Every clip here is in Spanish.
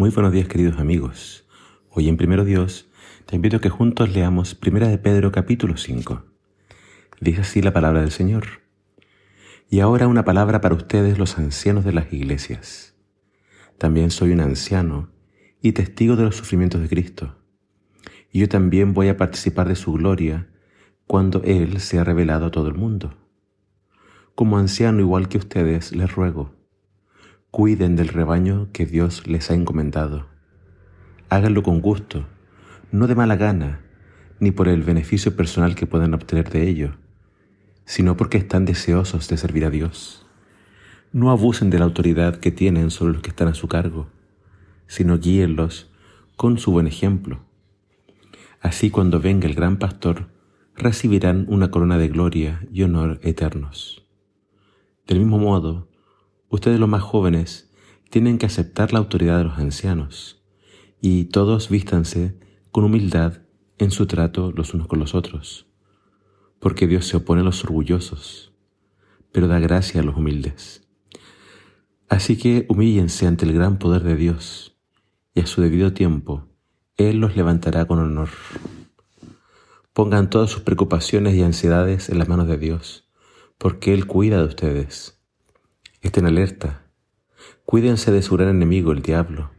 Muy buenos días queridos amigos. Hoy en Primero Dios te invito a que juntos leamos Primera de Pedro capítulo 5. Dice así la palabra del Señor. Y ahora una palabra para ustedes los ancianos de las iglesias. También soy un anciano y testigo de los sufrimientos de Cristo. Y yo también voy a participar de su gloria cuando Él sea revelado a todo el mundo. Como anciano igual que ustedes les ruego Cuiden del rebaño que Dios les ha encomendado. Háganlo con gusto, no de mala gana, ni por el beneficio personal que puedan obtener de ello, sino porque están deseosos de servir a Dios. No abusen de la autoridad que tienen sobre los que están a su cargo, sino guíenlos con su buen ejemplo. Así cuando venga el gran pastor, recibirán una corona de gloria y honor eternos. Del mismo modo, Ustedes los más jóvenes tienen que aceptar la autoridad de los ancianos y todos vístanse con humildad en su trato los unos con los otros, porque Dios se opone a los orgullosos, pero da gracia a los humildes. Así que humíllense ante el gran poder de Dios, y a su debido tiempo Él los levantará con honor. Pongan todas sus preocupaciones y ansiedades en las manos de Dios, porque Él cuida de ustedes. Estén alerta. Cuídense de su gran enemigo, el diablo,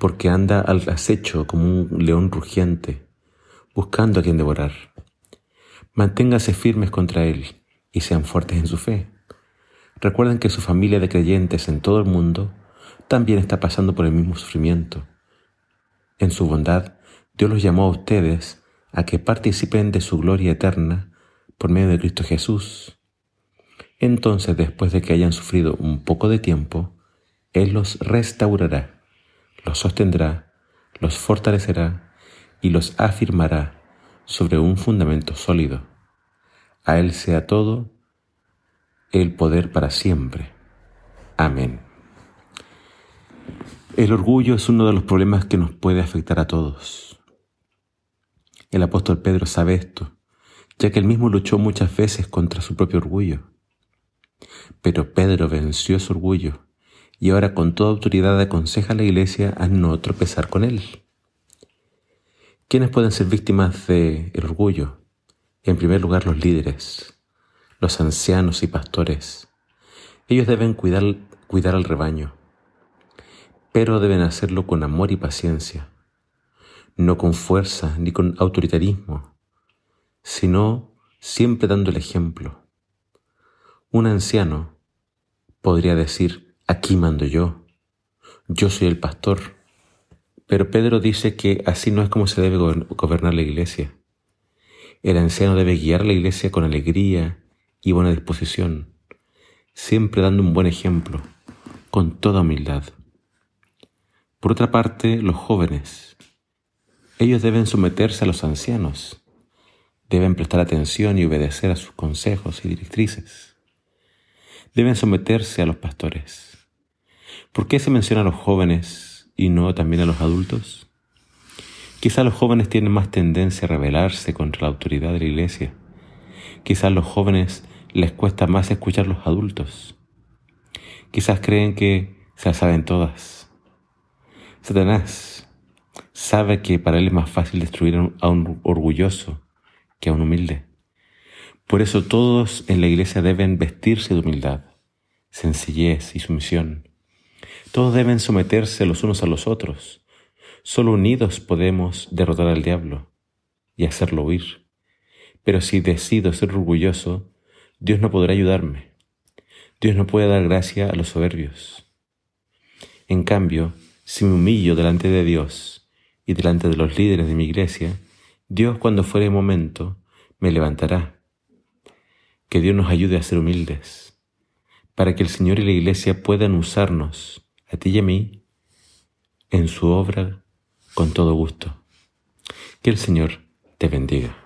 porque anda al acecho como un león rugiente, buscando a quien devorar. Manténganse firmes contra él y sean fuertes en su fe. Recuerden que su familia de creyentes en todo el mundo también está pasando por el mismo sufrimiento. En su bondad, Dios los llamó a ustedes a que participen de su gloria eterna por medio de Cristo Jesús entonces, después de que hayan sufrido un poco de tiempo, Él los restaurará, los sostendrá, los fortalecerá y los afirmará sobre un fundamento sólido. A Él sea todo el poder para siempre. Amén. El orgullo es uno de los problemas que nos puede afectar a todos. El apóstol Pedro sabe esto, ya que él mismo luchó muchas veces contra su propio orgullo. Pero Pedro venció su orgullo y ahora con toda autoridad aconseja a la iglesia a no tropezar con él. ¿Quiénes pueden ser víctimas del orgullo? En primer lugar, los líderes, los ancianos y pastores. Ellos deben cuidar al rebaño, pero deben hacerlo con amor y paciencia, no con fuerza ni con autoritarismo, sino siempre dando el ejemplo un anciano podría decir, aquí mando yo, yo soy el pastor. Pero Pedro dice que así no es como se debe gobernar la iglesia. El anciano debe guiar la iglesia con alegría y buena disposición, siempre dando un buen ejemplo, con toda humildad. Por otra parte, los jóvenes, ellos deben someterse a los ancianos, deben prestar atención y obedecer a sus consejos y directrices deben someterse a los pastores. ¿Por qué se menciona a los jóvenes y no también a los adultos? Quizá los jóvenes tienen más tendencia a rebelarse contra la autoridad de la iglesia. Quizás a los jóvenes les cuesta más escuchar a los adultos. Quizás creen que se las saben todas. Satanás sabe que para él es más fácil destruir a un orgulloso que a un humilde. Por eso todos en la iglesia deben vestirse de humildad, sencillez y sumisión. Todos deben someterse los unos a los otros. Solo unidos podemos derrotar al diablo y hacerlo huir. Pero si decido ser orgulloso, Dios no podrá ayudarme. Dios no puede dar gracia a los soberbios. En cambio, si me humillo delante de Dios y delante de los líderes de mi iglesia, Dios cuando fuere momento me levantará que Dios nos ayude a ser humildes, para que el Señor y la Iglesia puedan usarnos, a ti y a mí, en su obra con todo gusto. Que el Señor te bendiga.